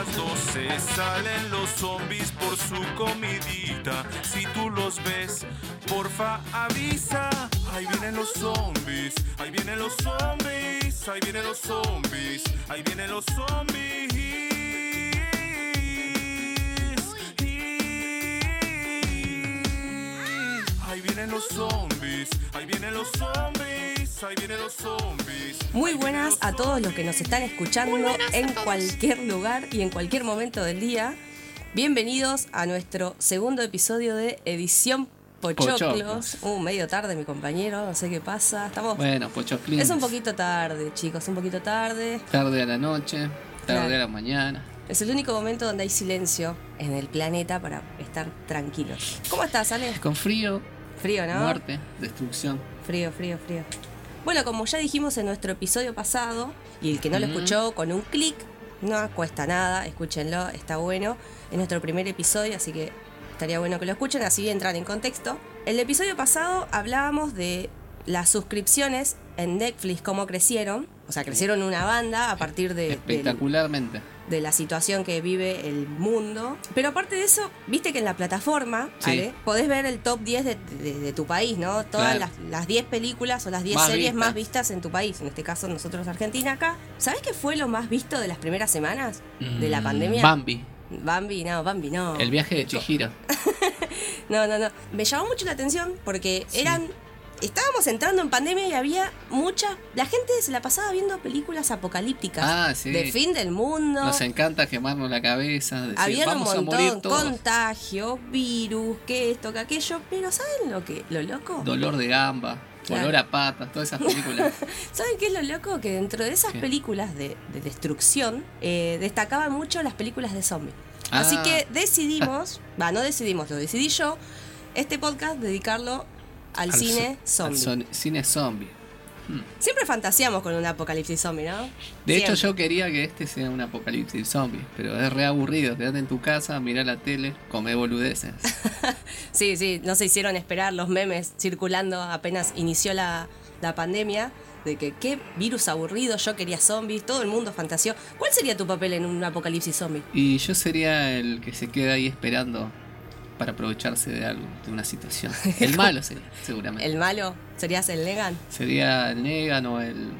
las 12 salen los zombies por su comidita. Si tú los ves, porfa avisa. Ahí vienen los zombies, ahí vienen los zombies, ahí vienen los zombies, ahí vienen los zombies. Ahí vienen los zombies, ahí vienen los zombies, Muy buenas a todos los que nos están escuchando en cualquier lugar y en cualquier momento del día. Bienvenidos a nuestro segundo episodio de Edición Pochoclos. Pochoclos. Uh, medio tarde, mi compañero, no sé qué pasa. Estamos. Bueno, pochoclines. Es un poquito tarde, chicos, un poquito tarde. Tarde a la noche, tarde Claro. a la mañana. Es el único momento donde hay silencio en el planeta para estar tranquilos. ¿Cómo estás, Ale? Con frío, Frío, ¿no? muerte, destrucción. Frío, frío, frío. Bueno, como ya dijimos en nuestro episodio pasado, y el que no lo escuchó con un clic, no cuesta nada, escúchenlo, está bueno. Es nuestro primer episodio, así que estaría bueno que lo escuchen, así entran en contexto. El episodio pasado hablábamos de las suscripciones en Netflix, cómo crecieron. O sea, crecieron una banda a partir de, del- Espectacularmente. De la situación que vive el mundo. Pero aparte de eso, viste que en la plataforma, Sí. Ale, podés ver el top 10 de, de- de tu país, ¿no? Todas Claro. las, las 10 películas o las 10 Más series más vistas en tu país. En este caso, nosotros Argentina acá. ¿Sabés qué fue lo más visto de las primeras semanas de la Mm, pandemia? Bambi. Bambi, no, Bambi no. El viaje de Chihiro. No, no, no. Me llamó mucho la atención porque eran. Estábamos entrando en pandemia y había mucha. La gente se la pasaba viendo películas apocalípticas. Ah, sí. De fin del mundo. Nos encanta quemarnos la cabeza. Decir, Había un montón, contagios, virus, que esto, que aquello, pero ¿saben lo que lo loco? Dolor de gamba, Claro. olor a patas, todas esas películas. ¿Saben qué es lo loco? Que dentro de esas ¿Qué? películas de, de destrucción eh, destacaban mucho las películas de zombies. Ah. Así que decidimos, va, no decidimos, lo decidí yo, este podcast dedicarlo al, Al cine zo- al zombie. son- cine zombie. Siempre fantaseamos con un apocalipsis zombie, ¿no? De hecho, yo quería que este sea un apocalipsis zombie, pero es re aburrido. Quédate en tu casa, mirá la tele, come boludeces. Sí, sí, no se hicieron esperar los memes circulando apenas inició la, la pandemia. De que qué virus aburrido, yo quería zombies, todo el mundo fantaseó. ¿Cuál sería tu papel en un apocalipsis zombie? Y yo sería el que se queda ahí esperando para aprovecharse de algo, de una situación. El malo sería, seguramente. ¿El malo? ¿Serías el Negan? Sería el Negan o el.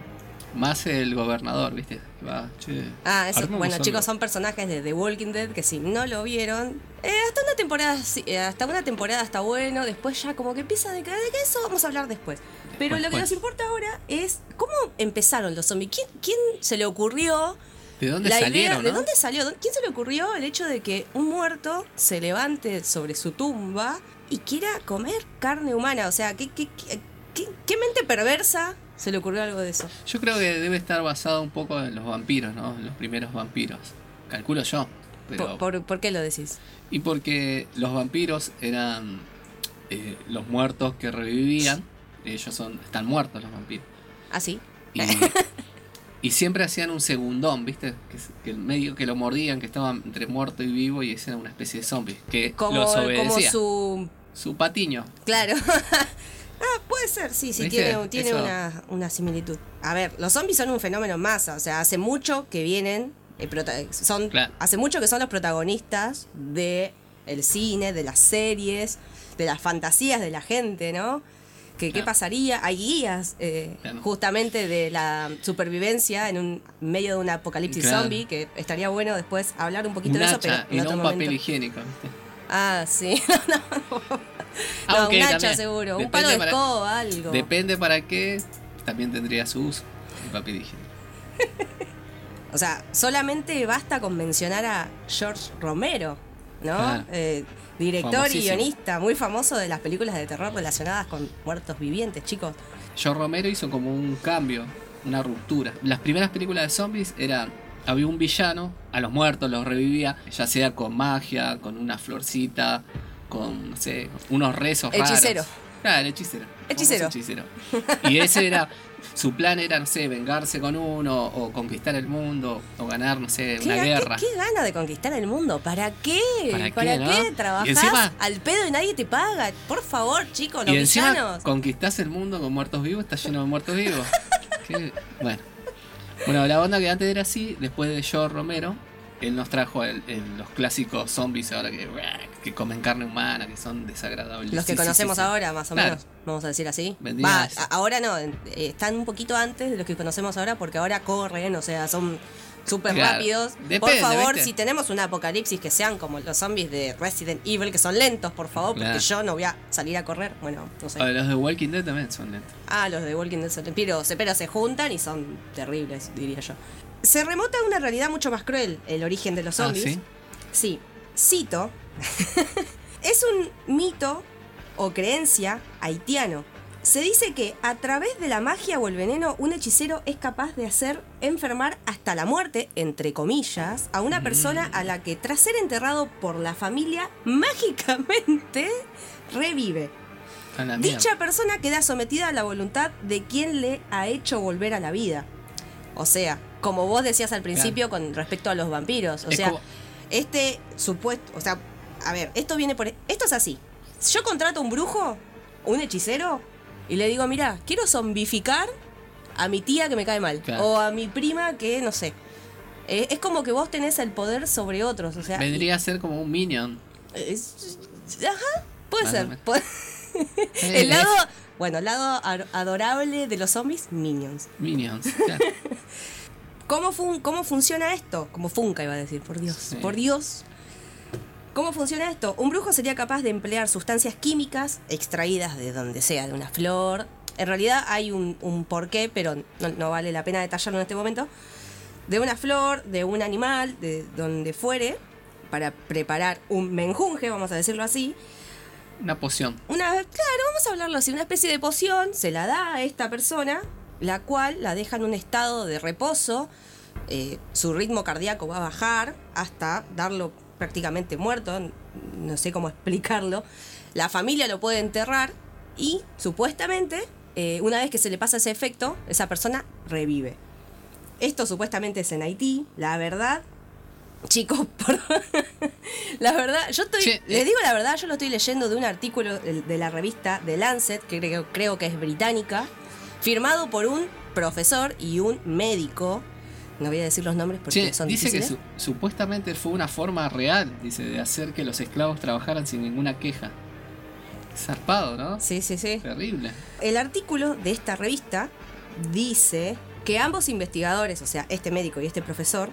Más el gobernador, ¿viste? Va, che, Ah, eso, bueno, chicos, son personajes de The Walking Dead que si no lo vieron, eh, hasta una temporada, eh, hasta una temporada está bueno, después ya como que empieza a decaer, de que eso vamos a hablar después. Pero lo que nos importa ahora es cómo empezaron los zombies. ¿Quién, quién se le ocurrió ¿De dónde la salieron? idea, ¿de dónde salió? ¿Quién se le ocurrió el hecho de que un muerto se levante sobre su tumba y quiera comer carne humana? O sea, ¿qué, qué, qué- qué- qué mente perversa se le ocurrió algo de eso? Yo creo que debe estar basado un poco en los vampiros, ¿no? En los primeros vampiros. Calculo yo. Pero... ¿Por, por, por qué lo decís? Y porque los vampiros eran eh, los muertos que revivían. Ellos son están muertos los vampiros. ¿Ah, sí? Y, y siempre hacían un segundón, ¿viste? Que, que el medio que lo mordían, que estaba entre muerto y vivo y ese era una especie de zombie. Que Como, los como obedecía. su... Su patiño. Claro. ah, puede ser, sí, sí, ¿Viste? tiene, tiene una, una similitud. A ver, los zombies son un fenómeno en masa, o sea, hace mucho que vienen, eh, son, Claro. hace mucho que son los protagonistas de el cine, de las series, de las fantasías de la gente, ¿no? Que, ¿Qué pasaría? Hay guías eh, Claro. justamente de la supervivencia en un medio de un apocalipsis Claro. zombie, que estaría bueno después hablar un poquito Un de eso, pero en no otro un momento. papel higiénico. Ah, sí. no, Aunque un hacha también seguro, un palo de para- escoba, algo. Depende para qué, también tendría su uso. El papel higiénico. O sea, solamente basta con mencionar a George Romero, ¿no? Eh, director y guionista muy famoso de las películas de terror relacionadas con muertos vivientes, chicos. Joe Romero hizo como un cambio, una ruptura. Las primeras películas de zombies eran. Había un villano, a los muertos los revivía, ya sea con magia, con una florcita, con, no sé, unos rezos raros. Hechicero. Claro, hechicero. Hechicero. Hechicero. Y ese era. Su plan era, no sé, vengarse con uno, o conquistar el mundo, o ganar, no sé, ¿Qué, una guerra. qué- qué gana de conquistar el mundo? ¿Para qué? ¿Para ¿Para qué, qué? no? ¿Trabajás Y encima- al pedo y nadie te paga? Por favor, chicos, los y encima villanos. conquistás el mundo con muertos vivos, está lleno de muertos vivos. Qué- Bueno. Bueno, la banda que antes era así, después de Joe Romero, él nos trajo el- el- los clásicos zombies ahora que, que comen carne humana, que son desagradables. Los que Sí, conocemos sí, sí. ahora, más o Claro. menos, vamos a decir así. Va, a ahora no, eh, están un poquito antes de los que conocemos ahora porque ahora corren, o sea, son súper Claro. rápidos. por Depende, favor, ¿viste? si tenemos un apocalipsis que sean como los zombies de Resident Evil, que son lentos, por favor, porque Claro. yo no voy a salir a correr. Bueno, no sé. O los de Walking Dead también son lentos. Ah, los de Walking Dead son pero, se- pero se juntan y son terribles, diría yo. Se remota a una realidad mucho más cruel, el origen de los Ah, zombies. ¿sí? Sí, cito. es un mito o creencia haitiano. Se dice que a través de la magia o el veneno, un hechicero es capaz de hacer enfermar hasta la muerte, entre comillas, a una persona a la que tras ser enterrado por la familia, mágicamente revive. Dicha persona queda sometida a la voluntad de quien le ha hecho volver a la vida. O sea, como vos decías al principio con respecto a los vampiros. O Es sea, como- este supuesto. O sea, a ver, esto viene por. Esto es así. Si yo contrato un brujo, un hechicero, y le digo, mira, quiero zombificar a mi tía que me cae mal. Claro. O a mi prima que, no sé. Eh, es como que vos tenés el poder sobre otros. O sea, Vendría a ser como un minion. es- ajá, puede ser. Eh, el lado, bueno, el lado adorable de los zombies, minions. Minions. claro. ¿Cómo, fun- ¿Cómo funciona esto? Como Funka iba a decir, por Dios. Sí. Por Dios. ¿Cómo funciona esto? Un brujo sería capaz de emplear sustancias químicas extraídas de donde sea, de una flor. En realidad hay un, un porqué, pero no, no vale la pena detallarlo en este momento. De una flor, de un animal, de donde fuere, para preparar un menjunje, vamos a decirlo así. Una poción. Una, claro, vamos a hablarlo así, una especie de poción se la da a esta persona, la cual la deja en un estado de reposo, eh, su ritmo cardíaco va a bajar hasta darlo prácticamente muerto, no sé cómo explicarlo. La familia lo puede enterrar y supuestamente, eh, una vez que se le pasa ese efecto, esa persona revive. Esto supuestamente es en Haití, la verdad. Chicos, por... la verdad, yo estoy, les eh. digo la verdad, yo lo estoy leyendo de un artículo de de la revista The Lancet, que creo, creo que es británica, firmado por un profesor y un médico. No voy a decir los nombres porque Che, son dice que su- supuestamente fue una forma real, dice, de hacer que los esclavos trabajaran sin ninguna queja. Zarpado, ¿no? Sí, sí, sí. Terrible. El artículo de esta revista dice que ambos investigadores, o sea, este médico y este profesor,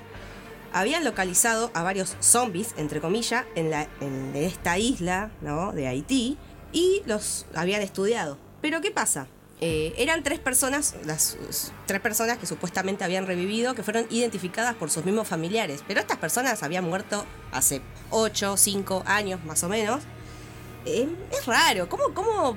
habían localizado a varios zombies, entre comillas, en, la, en esta isla ¿no? de Haití y los habían estudiado. Pero ¿qué pasa? Eh, eran tres personas, las tres personas que supuestamente habían revivido, que fueron identificadas por sus mismos familiares. Pero estas personas habían muerto hace 8, 5 años más o menos. Eh, es raro, ¿cómo, cómo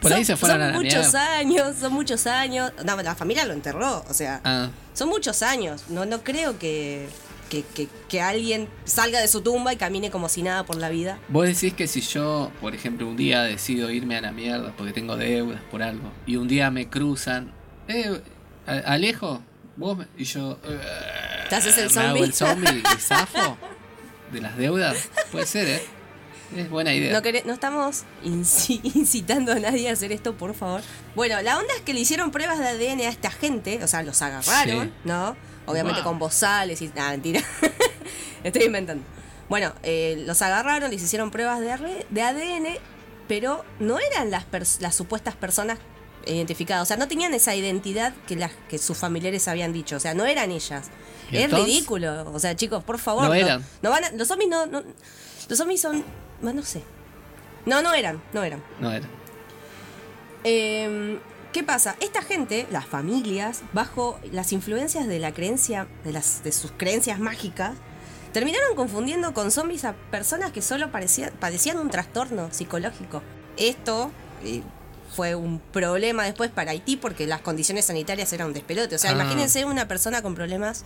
Por ahí son, se fueron son a la muchos mierda. años, son muchos años. No, la familia lo enterró, o sea, Ah, son muchos años. No, no creo que, que, que- que alguien salga de su tumba y camine como si nada por la vida. vos decís que si yo, por ejemplo, un día decido irme a la mierda porque tengo deudas por algo, y un día me cruzan, eh, Alejo, vos y yo... eh, ¿Te haces el zombie? el zombie y zafo de las deudas. Puede ser, ¿eh? Es buena idea. No, no estamos inci- incitando a nadie a hacer esto, por favor. Bueno, la onda es que le hicieron pruebas de ADN a esta gente, o sea, los agarraron, Sí. ¿no? Obviamente Wow. con bozales y... Ah, mentira. Estoy inventando. Bueno, eh, los agarraron, les hicieron pruebas de, de ADN, pero no eran las, las supuestas personas identificadas. O sea, no tenían esa identidad que, las, que sus familiares habían dicho. O sea, no eran ellas. ¿Y Es entonces? ridículo. O sea, chicos, por favor. No eran. no van a- los zombies no, no- Los zombies son... bueno, No sé. No, no eran, no eran. No era. Eh, ¿Qué pasa? Esta gente, las familias, bajo las influencias de la creencia, de, las, de sus creencias mágicas, terminaron confundiendo con zombies a personas que solo parecían, padecían un trastorno psicológico. Esto eh, fue un problema después para Haití porque las condiciones sanitarias eran un despelote. O sea, Ah. imagínense una persona con problemas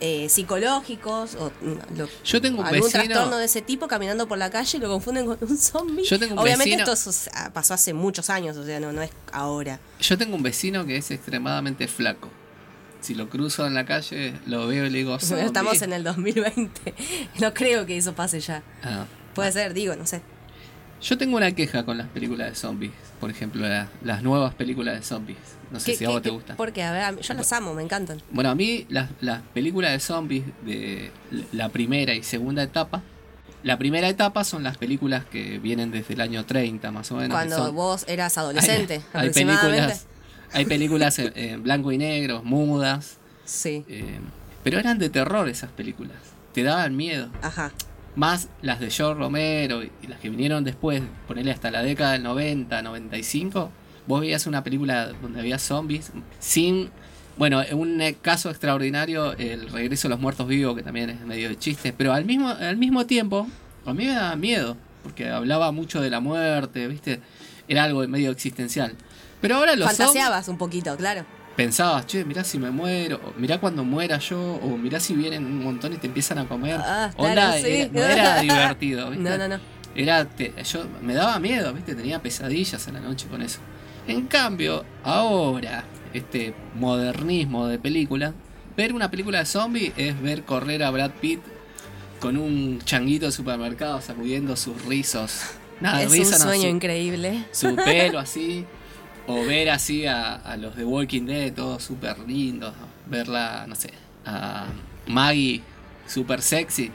eh, psicológicos o mm, lo- Yo tengo un algún vecino- trastorno de ese tipo caminando por la calle y lo confunden con un zombie. Yo tengo un Obviamente vecino- esto ah, pasó hace muchos años, o sea, no, no es ahora. Yo tengo un vecino que es extremadamente flaco. Si lo cruzo en la calle, lo veo y le digo, "Zombie". Estamos en el 2020. No creo que eso pase ya. Ah. Puede ser, digo, no sé. Yo tengo una queja con las películas de zombies. Por ejemplo, la- las nuevas películas de zombies. No sé ¿Qué- si a qué- vos te gustan. ¿Por qué? A ver, a mí- yo las amo, me encantan. Bueno, a mí las, las películas de zombies de la primera y segunda etapa. La primera etapa son las películas que vienen desde el año 30 más o menos. Cuando son- vos eras adolescente, hay, películas, hay películas en, en blanco y negro, mudas. Sí, eh, pero eran de terror esas películas. Te daban miedo. ajá. Más las de George Romero y las que vinieron después, ponerle hasta la década del 90, 95, vos veías una película donde había zombies sin... Bueno, en un eh, caso extraordinario, el regreso de los muertos vivos, que también es medio de chiste, pero al mismo, al mismo tiempo, a mí me daba miedo, porque hablaba mucho de la muerte, ¿viste? Era algo medio existencial. Pero ahora los zombies Fantaseabas un poquito, claro. Pensabas, che, mirá si me muero, o mirá cuando muera yo, o mirá si vienen un montón y te empiezan a comer. Ah, sí. era- no era divertido, ¿viste? No, no, no. Era, te- yo me daba miedo, ¿viste? Tenía pesadillas a la noche con eso. En cambio, ahora, este modernismo de película, ver una película de zombie es ver correr a Brad Pitt con un changuito de supermercado sacudiendo sus rizos. Nada, es risa, un no, sueño su- increíble. su pelo así, o ver así a, a los de Walking Dead, todos súper lindos, verla, no sé, a Maggie súper sexy.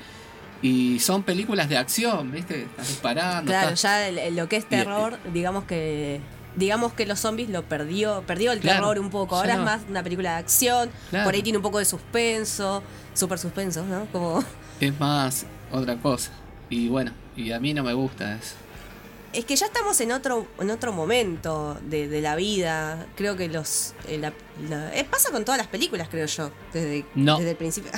Y son películas de acción, ¿viste? Estás disparando. Claro, estás- ya el- lo que es Y- terror, digamos que digamos que los zombies lo perdió, perdió el Claro, terror un poco. Ahora no. es más una película de acción, Claro. por ahí tiene un poco de suspenso, super suspenso, ¿no? Como Es más otra cosa. Y bueno, y a mí no me gusta eso. Es que ya estamos en otro en otro momento de, de la vida. Creo que los eh, la- la- eh, pasa con todas las películas, creo yo, desde, No. desde el principio.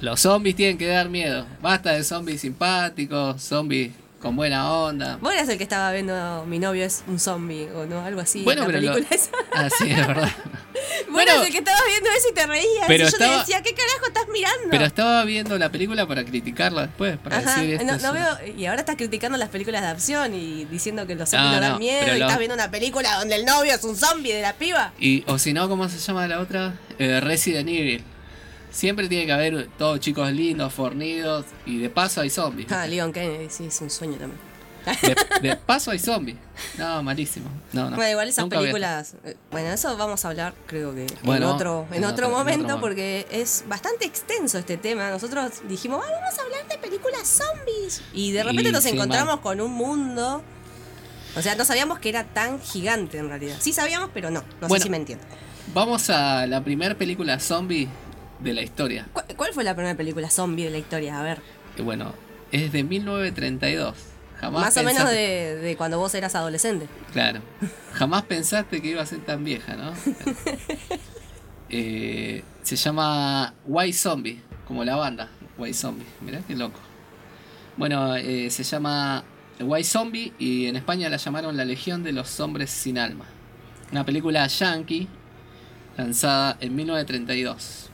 Los zombies tienen que dar miedo. Basta de zombies simpáticos, zombies con buena onda. Vos eras el que estaba viendo mi novio es un zombie o no, algo así. Bueno, pero lo-. Ah, sí, es verdad. Bueno, eras el que estabas viendo eso y te reías. pero y yo estaba- te decía, ¿qué carajo estás mirando? Pero estaba viendo la película para criticarla después, para Ajá, decir esto no, es veo, y ahora estás criticando las películas de acción y diciendo que los zombies No, no, dan miedo y estás viendo una película donde el novio es un zombie de la piba. Y, o si no, ¿cómo se llama la otra? Eh, Resident Evil. Siempre tiene que haber todos chicos lindos, fornidos, y de paso hay zombies. Ah, Leon Kennedy, sí, es un sueño también. De, de paso hay zombies. No, malísimo. No, no. bueno, igual esas Nunca películas, eh, bueno, eso vamos a hablar creo que Bueno, en otro en en otro otro- en momento otro momento. porque es bastante extenso este tema. Nosotros dijimos, "Ah, vamos a hablar de películas zombies y de repente Y nos encontramos mal. con un mundo o sea, no sabíamos que era tan gigante en realidad. Sí sabíamos, pero no. No Bueno. sé si me entiendo. Vamos a la primera película zombie de la historia. ¿Cuál, cuál fue la primera película zombie de la historia? A ver. Bueno, es de 1932. Jamás Más o menos de cuando vos eras adolescente. Claro. Jamás pensaste que iba a ser tan vieja, ¿no? Eh, se llama White Zombie, como la banda. White Zombie. Mirá qué loco. Bueno, eh, se llama White Zombie y en España la llamaron La Legión de los Hombres Sin Alma. Una película yankee lanzada en 1932.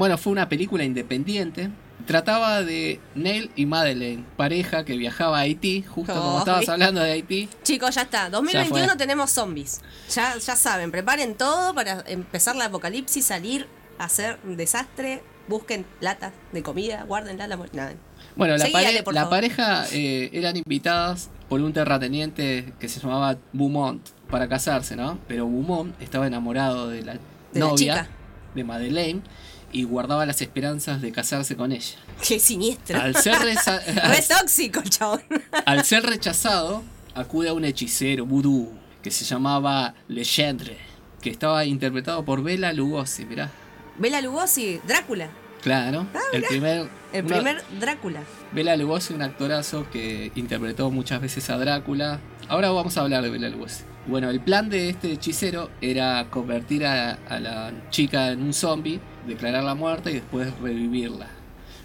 Bueno, fue una película independiente. Trataba de Neil y Madeleine, pareja que viajaba a Haití, justo como Ay. estabas hablando de Haití. Chicos, ya está. 2021 fue. tenemos zombies. Ya, ya saben, preparen todo para empezar la apocalipsis, salir a hacer un desastre. Busquen latas de comida, guárdenla la nada. Bueno, la, Seguí, pare- la pareja eh, eran invitadas por un terrateniente que se llamaba Beaumont para casarse, ¿no? Pero Beaumont estaba enamorado de la De la novia, chica. de Madeleine, y guardaba las esperanzas de casarse con ella. Qué siniestro. Al ser, Re tóxico, chabón. al ser rechazado, acude a un hechicero vudú que se llamaba Legendre, que estaba interpretado por Bela Lugosi, mirá. Bela Lugosi, Drácula. Claro, el primer... Ah, El primer Drácula. Bela Lugosi, un actorazo que interpretó muchas veces a Drácula. Ahora vamos a hablar de Bela Lugosi. Bueno, el plan de este hechicero era convertir a, a la chica en un zombie, declararla muerta y después revivirla.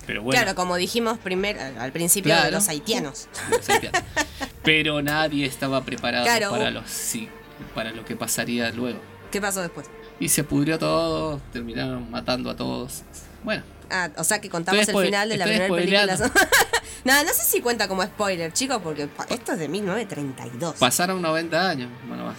Pero bueno, Claro, como dijimos primer, al principio de los haitianos. los haitianos. pero nadie estaba preparado Claro. para los sí, para lo que pasaría luego. ¿Qué pasó después? Y se pudrió todo, terminaron matando a todos. Bueno, Ah, o sea que contamos el final de la primera película. no, no sé si cuenta como spoiler, chicos, porque esto es de 1932. pasaron 90 años, bueno más.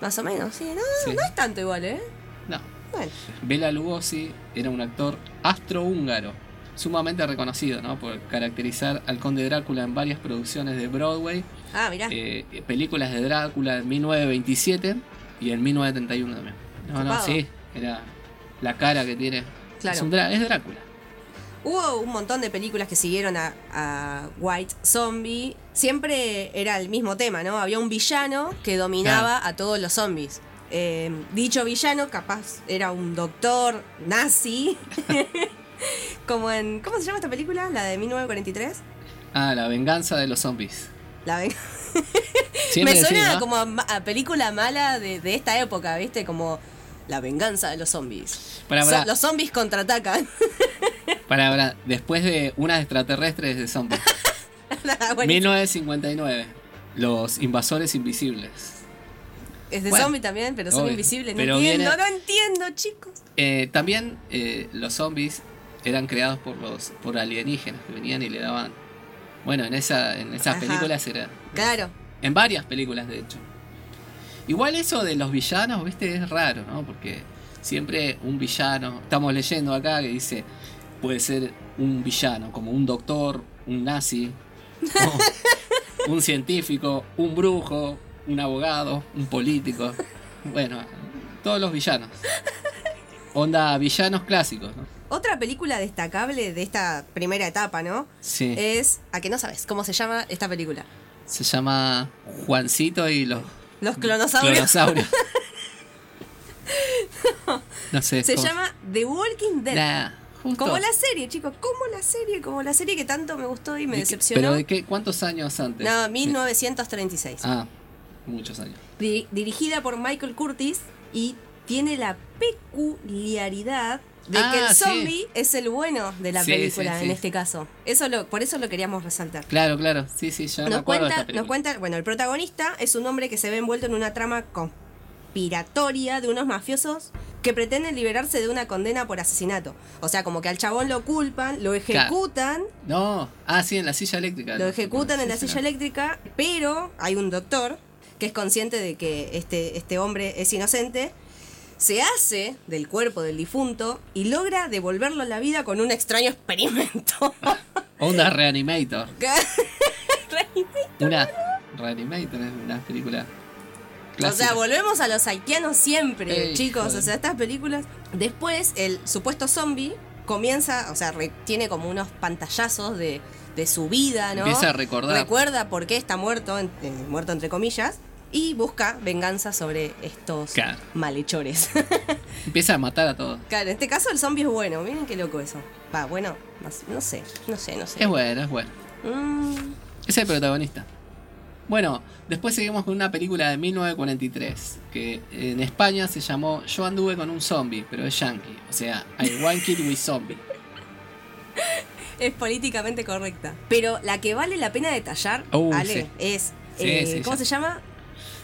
Más o menos, sí. No, Sí. no es tanto igual, ¿eh? No, Bueno. Bela Lugosi era un actor astrohúngaro. sumamente reconocido, ¿no? Por caracterizar al conde Drácula en varias producciones de Broadway, Ah, mirá. eh, películas de Drácula en 1927 y en 1931 también. No, no, sí, era la cara que tiene. Claro. Es, un Drá- es Drácula. Hubo un montón de películas que siguieron a, a White Zombie. Siempre era el mismo tema, ¿no? Había un villano que dominaba a todos los zombies. Eh, dicho villano, capaz, era un doctor nazi. Como en. ¿Cómo se llama esta película? La de 1943. Ah, la venganza de los zombies. La ven- Me suena decís, ¿no? como a, película mala de, de esta época, ¿viste? Como la venganza de los zombies. Pará, So- pará. los zombies contraatacan. Para, para, después de unas extraterrestres de zombies. Buenísimo. 1959. Los invasores invisibles. es de bueno, zombie también, pero son obvio. invisibles. No entiendo, viene- no entiendo, chicos. Eh, también eh, los zombies eran creados por los por alienígenas que venían y le daban. Bueno, en esa en esas Ajá. películas era. Claro. En varias películas, de hecho. Igual eso de los villanos, viste, es raro, ¿no? Porque siempre un villano. Estamos leyendo acá que dice. Puede ser un villano, como un doctor, un nazi, un científico, un brujo, un abogado, un político. Bueno, todos los villanos. Onda villanos clásicos, ¿no? Otra película destacable de esta primera etapa, ¿no? Sí. Es. ¿A que no sabes cómo se llama esta película? Se llama Juancito y los Los clonosaurios. clonosaurios. No sé. Se ¿cómo? llama The Walking Dead. Nah. Como la serie, chicos, como la serie, como la serie que tanto me gustó y me ¿De qué- decepcionó. ¿Pero de qué? ¿Cuántos años antes? No, Sí. 1936. Ah, muchos años. Di- dirigida por Michael Curtis y tiene la peculiaridad de Ah, que el sí. zombie es el bueno de la Sí, película sí, en este caso. Eso lo, por eso lo queríamos resaltar. Claro, claro. Sí, sí, ya Nos cuenta, esta nos cuenta, bueno, el protagonista es un hombre que se ve envuelto en una trama conspiratoria de unos mafiosos que pretenden liberarse de una condena por asesinato. O sea, como que al chabón lo culpan, lo ejecutan, No, ah, sí, en la silla eléctrica. lo ejecutan en la silla eléctrica, pero hay un doctor que es consciente de que este, este hombre es inocente, se hace del cuerpo del difunto y logra devolverlo a la vida con un extraño experimento. Onda Reanimator. Una Reanimator es una película. O clásica. sea, volvemos a los haitianos siempre, Ey, chicos. joder. O sea, estas películas. Después, el supuesto zombie comienza, o sea, re- tiene como unos pantallazos de, de su vida, ¿no? Empieza a recordar. Recuerda por qué está muerto, en- eh, muerto entre comillas, y busca venganza sobre estos Claro. malhechores. Empieza a matar a todos. claro, en este caso el zombie es bueno. Miren qué loco eso. Va, bueno, no, sé, no sé, no sé. Es bueno, es bueno. Mm, Es el protagonista. Bueno, después seguimos con una película de 1943 que en España se llamó Yo anduve con un zombie, pero es yankee. O sea, I one kid with zombie. es políticamente correcta. Pero la que vale la pena detallar, Uh, Ale, sí. es. Sí, eh, sí, ¿Cómo se llama?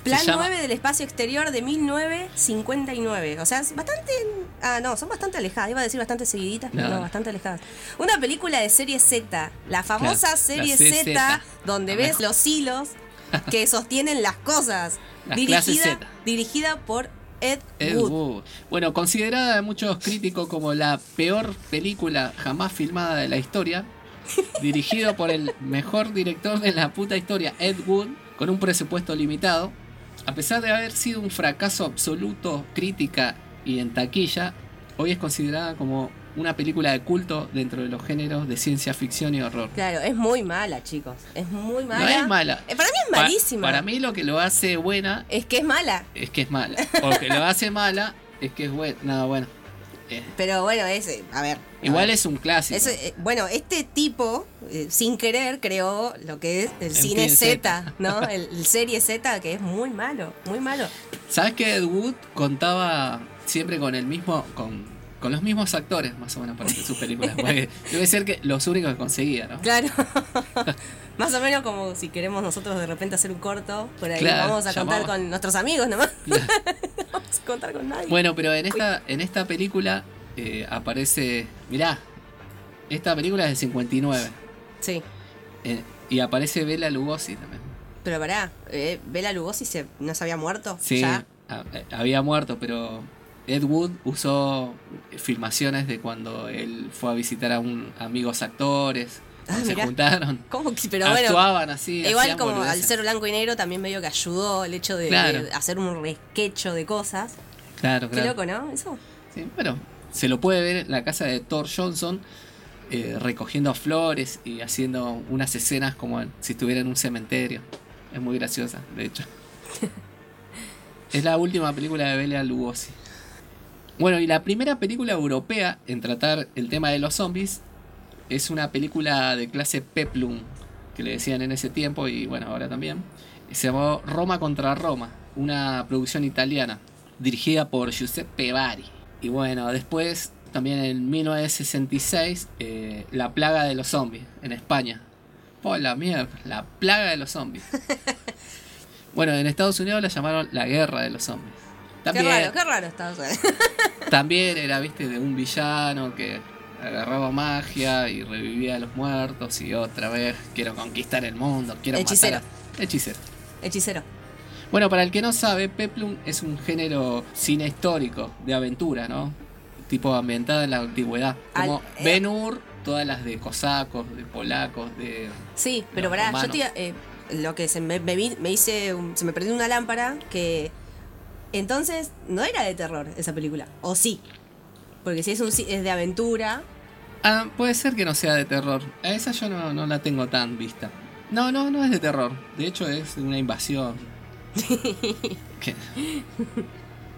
Plan llama- 9 del espacio exterior de 1959. O sea, es bastante. Ah, no, son bastante alejadas. Iba a decir bastante seguiditas, pero No, no, no. bastante alejadas. Una película de serie Z. La famosa Claro, serie la Z, donde La ves mejor. los hilos que sostienen las cosas. Las dirigida, Z. dirigida por Ed, Ed Wood. Wood. Bueno, considerada de muchos críticos como la peor película jamás filmada de la historia, dirigido por el mejor director de la puta historia, Ed Wood, con un presupuesto limitado, a pesar de haber sido un fracaso absoluto, crítica y en taquilla, hoy es considerada como una película de culto dentro de los géneros de ciencia ficción y horror. Claro, es muy mala, chicos. Es muy mala. No es mala. Eh, para mí es Pa- malísima. para mí lo que lo hace buena Es que es mala. es que es mala. O que lo hace mala es que es buena. No, bueno. Eh, Pero bueno, es. eh, A ver. a igual ver. es un clásico. Eh, bueno, este tipo, eh, sin querer, creó lo que es el El cine Z, Z. ¿no? El, el serie Z, que es muy malo, muy malo. ¿Sabes que Ed Wood contaba siempre con el mismo. con, con los mismos actores, más o menos, para sus películas? Porque debe ser que los únicos que conseguía, ¿no? Claro. Más o menos como si queremos nosotros de repente hacer un corto, por ahí Claro, vamos a contar con nuestros amigos nomás. no vamos a contar con nadie. Bueno, pero en esta, en esta película eh, aparece. Mirá, esta película es del 59. Sí. eh, y aparece Bela Lugosi también. Pero pará, eh, Bela Lugosi se, no se había muerto. Sí, Ya. a- eh, había muerto, pero Ed Wood usó filmaciones de cuando él fue a visitar a un amigos actores. Ah, se juntaron. ¿Cómo que- Pero bueno, actuaban así. igual como al ser blanco y negro también medio que ayudó el hecho de, Claro. de hacer un resquecho de cosas. Claro, Qué claro. loco, ¿no? Eso. Sí, bueno, se lo puede ver en la casa de Thor Johnson eh, recogiendo flores y haciendo unas escenas como si estuviera en un cementerio. Es muy graciosa, de hecho. es la última película de Bela Lugosi. Bueno, y la primera película europea en tratar el tema de los zombies es una película de clase Peplum, que le decían en ese tiempo y bueno, ahora también. Se llamó Roma contra Roma, una producción italiana, dirigida por Giuseppe Bari. Y bueno, después, también en 1966, eh, La plaga de los zombies, en España. Por la mierda, la plaga de los zombies. bueno, en Estados Unidos la llamaron La guerra de los zombies. También, Qué raro, qué raro sea. también era, viste, de un villano que agarraba magia y revivía a los muertos y otra vez quiero conquistar el mundo, quiero Hechicero. matar a... Hechicero. Hechicero. Bueno, para el que no sabe, Peplum es un género cine histórico, de aventura, ¿no? Tipo ambientada en la antigüedad. Como eh. Ben Hur, todas las de cosacos, de polacos, de... Sí, pero pará, yo te eh, lo que se me, me, me hice, un- se me perdió una lámpara que entonces no era de terror esa película, o sí, porque si es un es de aventura, Ah, puede ser que no sea de terror. A esa yo no, no la tengo tan vista. No, no, no es de terror. De hecho es una invasión. ¿Qué?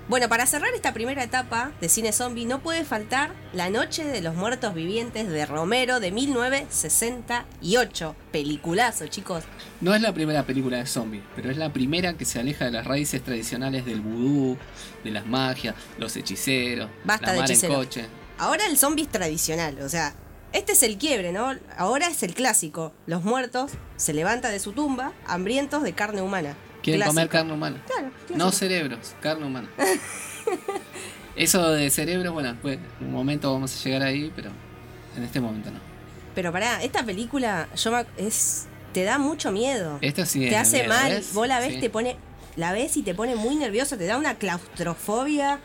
Bueno, para cerrar esta primera etapa de cine zombie no puede faltar La Noche de los Muertos Vivientes de Romero de 1968. Peliculazo, chicos. No es la primera película de zombies, pero es la primera que se aleja de las raíces tradicionales del vudú, de las magias, los hechiceros, Basta la de mar en coche. Ahora el zombie es tradicional, o sea, este es el quiebre, ¿no? Ahora es el clásico. Los muertos se levantan de su tumba, hambrientos de carne humana. Quieren Clásico. comer carne humana. Claro, No cerebros, carne humana. Eso de cerebro, bueno, después en un momento vamos a llegar ahí, pero en este momento no. Pero pará, esta película yo me es te da mucho miedo. Esta sí te es hace miedo, mal. ¿ves? Vos la ves, Sí. te pone la ves y te pone muy nervioso, te da una claustrofobia.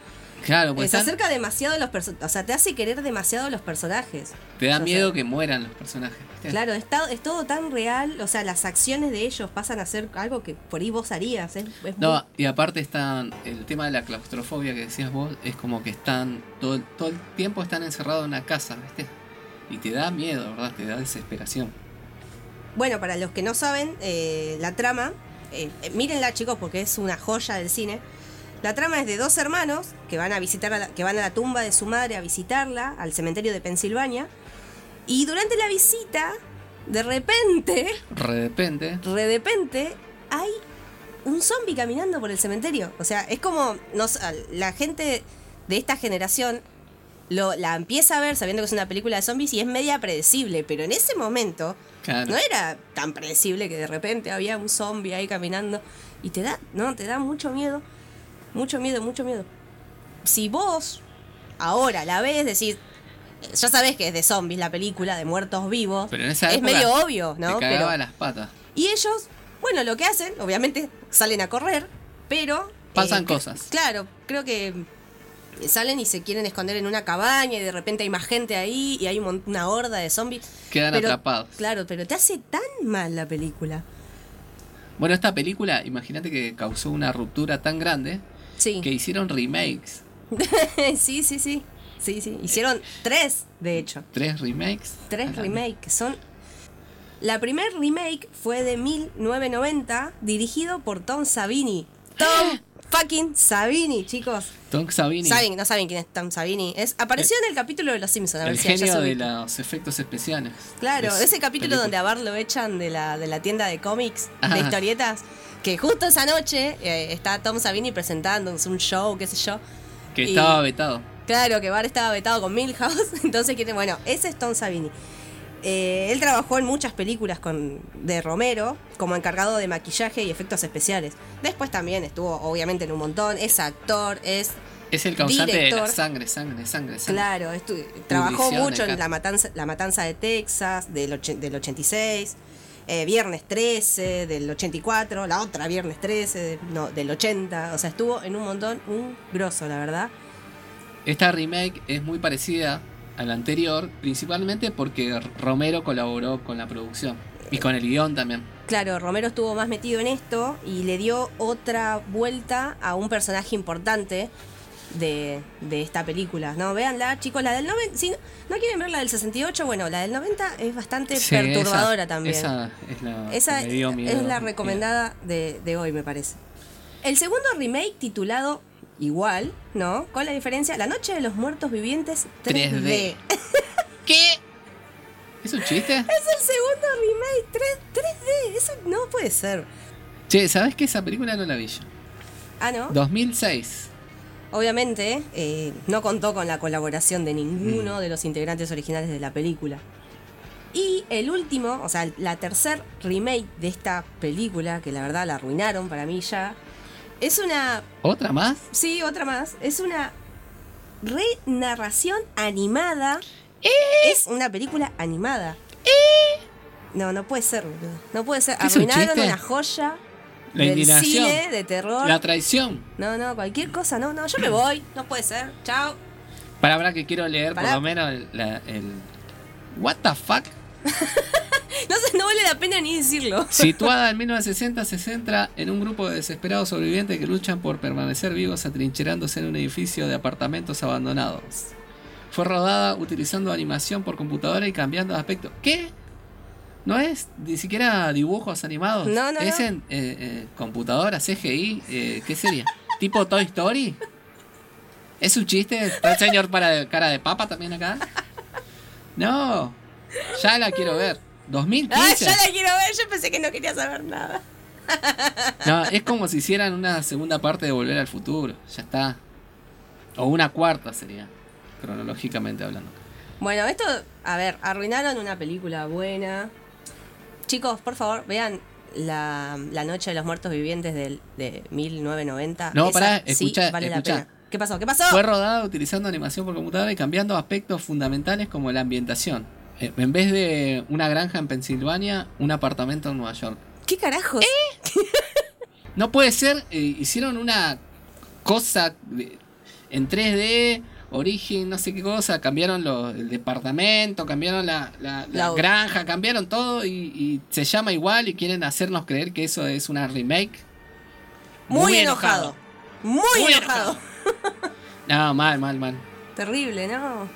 Claro, pues Eh, se están- acerca demasiado a los personajes, o sea, te hace querer demasiado a los personajes. te da o sea, miedo que mueran los personajes. Claro, es todo tan real, o sea, las acciones de ellos pasan a ser algo que por ahí vos harías. Es, es No, muy- y aparte están, el tema de la claustrofobia que decías vos, es como que están, todo, el- todo el tiempo están encerrados en una casa, ¿viste? Y te da miedo, ¿verdad? Te da desesperación. Bueno, para los que no saben, eh, la trama, eh, eh, mírenla chicos porque es una joya del cine. La trama es de dos hermanos que van a visitar a la, que van a la tumba de su madre a visitarla al cementerio de Pensilvania y durante la visita, de repente, De repente, repente hay un zombie caminando por el cementerio. O sea, es como nos, la gente de esta generación lo, la empieza a ver sabiendo que es una película de zombies y es media predecible, pero en ese momento claro. no era tan predecible que de repente había un zombie ahí caminando y te da, no, te da mucho miedo, mucho miedo, mucho miedo. Si vos ahora la ves, decís, ya sabés que es de zombies la película, de muertos vivos, Pero en esa es época medio obvio, ¿no? te Pero, las patas. y ellos, bueno, lo que hacen, obviamente, salen a correr, pero... Pasan cre- cosas. Claro, creo que salen y se quieren esconder en una cabaña y de repente hay más gente ahí y hay una horda de zombies. Quedan Pero- atrapados. Claro, pero te hace tan mal la película. Bueno, esta película, imagínate que causó una ruptura tan grande Sí. que hicieron remakes. sí, sí, sí. Sí, sí. Hicieron tres, de hecho. Tres remakes. Tres remakes. Son. La primer remake fue de 1990, dirigido por Tom Savini. Tom fucking Savini, chicos. Tom Savini, Saben, no saben quién es Tom Savini. Es, apareció en el capítulo de Los Simpsons. A ver el si genio de los efectos especiales. Claro, Es ese capítulo película. donde a Bart lo echan de la, de la tienda de cómics, de historietas, que justo esa noche eh, está Tom Savini presentando un show, qué sé yo. Que y- estaba vetado. Claro, que Bart estaba vetado con Milhouse, entonces bueno, ese es Tom Savini. Eh, él trabajó en muchas películas con, de Romero como encargado de maquillaje y efectos especiales. Después también estuvo, obviamente, en un montón. Es actor, es Es el causante de la Director. sangre, sangre, sangre, sangre. Claro, trabajó mucho de en la matanza, la matanza de Texas del, del 86, eh, Viernes 13 del 84, la otra Viernes 13 de- no, del 80, o sea, estuvo en un montón, un grosso, la verdad. esta remake es muy parecida a la anterior, principalmente porque Romero colaboró con la producción y con el guion también. Claro, Romero estuvo más metido en esto y le dio otra vuelta a un personaje importante de, de esta película, ¿no? Véanla, chicos, la del 90, si no, no quieren ver la del 68, bueno, la del 90 es bastante Sí, perturbadora esa- también. Esa es la, Esa que me dio miedo. es la recomendada de, de hoy, me parece. El segundo remake titulado igual, ¿no? Con la diferencia, La Noche de los Muertos Vivientes 3D. 3D. ¿Qué? ¿Es un chiste? Es el segundo remake 3, 3D. Eso no puede ser. Che, ¿sabes que esa película no la vi yo? Ah, ¿no? 2006. Obviamente, eh, no contó con la colaboración de Mm. ninguno de los integrantes originales de la película. Y el último, o sea, la tercer remake de esta película, que la verdad la arruinaron para mí ya, es una ¿Otra más? Sí, otra más. Es una re-narración animada. Es una película animada. No, no puede ser, boludo. No puede ser. ¿Qué es un Arruinaron una joya La del cine de terror. La traición. No, no, cualquier cosa. No, no, yo me voy. No puede ser. Chao. Para ahora que quiero leer por lo menos el, la- el- What the fuck? No sé, no vale la pena ni decirlo. Situada en 1960, se centra en un grupo de desesperados sobrevivientes que luchan por permanecer vivos atrincherándose en un edificio de apartamentos abandonados. Fue rodada utilizando animación por computadora y cambiando de aspecto. ¿Qué? ¿No es ni siquiera dibujos animados? No, no, ¿Es no. en eh, eh, computadora, CGI? Eh, ¿Qué sería? ¿Tipo Toy Story? ¿Es un chiste? ¿Está el señor para cara de papa también acá? No, ya la quiero ver. Ay, 2015. ya la quiero ver. Yo pensé que no quería saber nada. No, es como si hicieran una segunda parte de Volver al Futuro. Ya está. O una cuarta sería, cronológicamente hablando. Bueno, esto, a ver, arruinaron una película buena. Chicos, por favor, vean la, la Noche de los Muertos Vivientes del, de 1990. No, Esa pará, sí escucha, vale escucha. la pena. ¿Qué pasó? ¿Qué pasó? Fue rodada utilizando animación por computadora y cambiando aspectos fundamentales como la ambientación. Eh, En vez de una granja en Pensilvania, un apartamento en Nueva York. ¿Qué carajos? No puede ser, eh, hicieron una cosa de- en 3D, origen, no sé qué cosa, cambiaron lo- el departamento, cambiaron la, la- la La- granja, cambiaron todo y, y se llama igual y quieren hacernos creer que eso es una remake. Muy, enojado. Muy, Muy enojado. No, mal, mal, mal. Terrible, ¿no?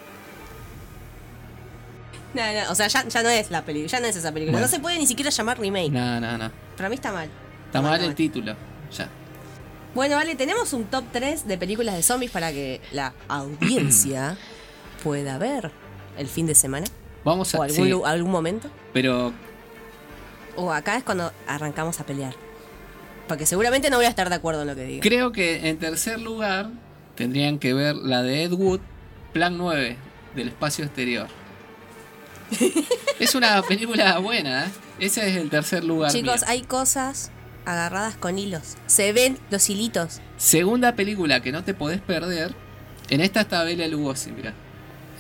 No, no, o sea, ya, ya no es la película, ya no es esa película. Bueno. No se puede ni siquiera llamar remake. No, no, no. Para mí está mal. Está mal el título. Ya. Bueno, vale, tenemos un top 3 de películas de zombies para que la audiencia pueda ver el fin de semana Vamos a o algún, sí, lu- algún momento. pero O acá es cuando arrancamos a pelear. Porque seguramente no voy a estar de acuerdo en lo que diga. creo que en tercer lugar tendrían que ver la de Ed Wood, Plan 9, del espacio exterior. es una película buena, ¿eh? Ese es el tercer lugar. Chicos, mío. hay cosas agarradas con hilos. Se ven los hilitos. Segunda película que no te podés perder. En esta está Bela Lugosi, mirá.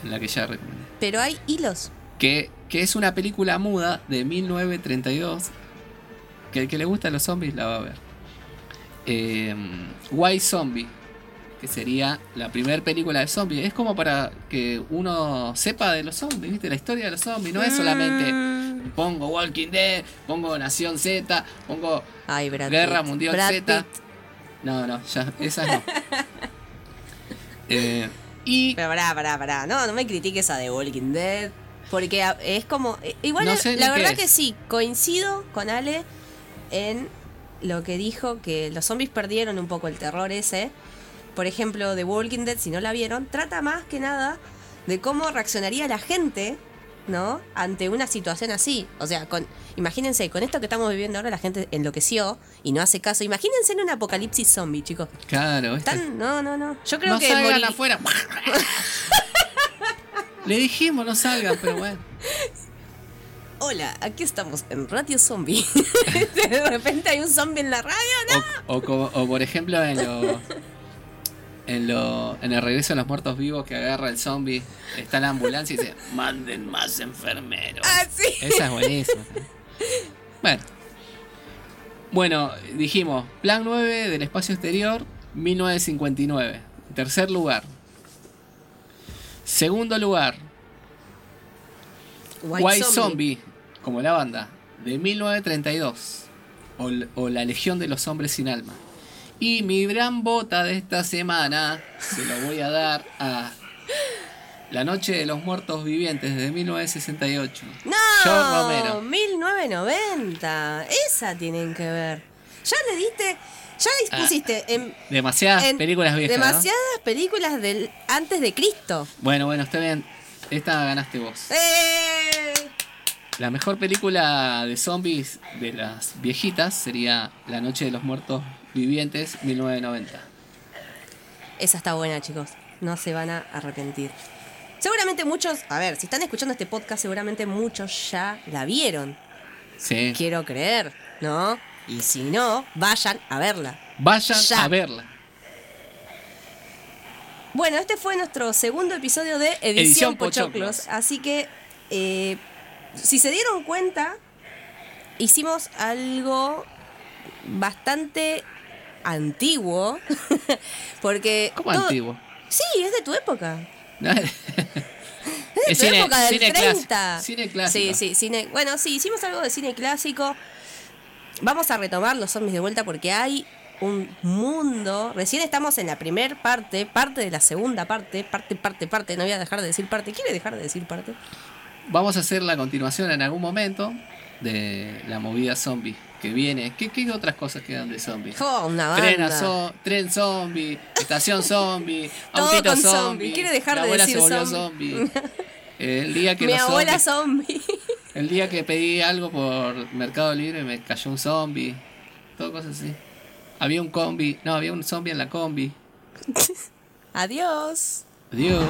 En la que ya recomendé. Pero hay hilos. Que, que es una película muda de 1932. Que el que le gustan los zombies la va a ver. Eh, White Zombie. Que sería la primera película de zombies. Es como para que uno sepa de los zombies, ¿viste? La historia de los zombies. No es solamente Mm. Pongo Walking Dead, pongo Nación Z, pongo Ay, Guerra Pitt. Mundial Brad Z. Pitt. No, no, ya, esas no. Eh, y Pero pará, pará, pará. No, no me critiques a The Walking Dead. Porque es como. eh, Igual, No sé la verdad es. que sí, coincido con Ale en lo que dijo que los zombies perdieron un poco el terror ese. Por ejemplo, The Walking Dead, si no la vieron, trata más que nada de cómo reaccionaría la gente, ¿no? Ante una situación así. O sea, con, imagínense, con esto que estamos viviendo ahora, la gente enloqueció y no hace caso. Imagínense en un apocalipsis zombie, chicos. claro, ¿viste? Están, no, no, no. Yo creo no que salgan morir- afuera. Le dijimos no salgan, pero bueno. Hola, aquí estamos en Radio Zombie. de repente hay un zombie en la radio, ¿no? O, o por ejemplo en lo, en lo en el regreso de los muertos vivos que agarra el zombie, está la ambulancia y dice, manden más enfermeros. Ah, sí. Esa es buenísima. Bueno. Bueno, dijimos, Plan 9 del espacio exterior, 1959. Tercer lugar. Segundo lugar, White, Zombie. como la banda, de 1932. O, o La Legión de los Hombres sin Alma. Y mi gran bota de esta semana se lo voy a dar a La Noche de los Muertos Vivientes de 1968. No, George Romero. 1990. Esa tienen que ver. Ya le diste, ya le Ah, en, Demasiadas en películas viejas. ¿no? demasiadas películas del antes de Cristo. Bueno, bueno, está bien. Esta ganaste vos. ¡Eh! La mejor película de zombies de las viejitas sería La Noche de los Muertos Vivientes 1990. Esa está buena, chicos. No se van a arrepentir. Seguramente muchos, a ver, si están escuchando este podcast, seguramente muchos ya la vieron. Sí. Quiero creer, ¿no? Y si no, vayan a verla. Vayan Ya. a verla. Bueno, este fue nuestro segundo episodio de Edición, Edición Pochoclos. Pochoclos. Así que, eh, si se dieron cuenta, hicimos algo bastante antiguo. porque. ¿Cómo todo- antiguo? Sí, es de tu época. Es de tu época del cine 30. clásico. Cine clásico. Sí, sí, cine. Bueno, sí, hicimos algo de cine clásico. Vamos a retomar los zombies de vuelta porque hay un mundo. Recién estamos en la primer parte, parte de la segunda parte, parte, parte, parte. No voy a dejar de decir parte. ¿Quiere dejar de decir parte? Vamos a hacer la continuación en algún momento de la movida zombie que viene. ¿Qué, qué otras cosas quedan de zombies? Oh, una Tren, banda. zo- tren zombie, estación zombie, Todo autito con zombie. zombie. Quiere dejar de abuela decir zombie. zombie. El día que Mi abuela zombies- zombie. el día que pedí algo por Mercado Libre me cayó un zombie. Todo cosas así. Había un combi, no, había un zombie en la combi. Adiós. Adiós.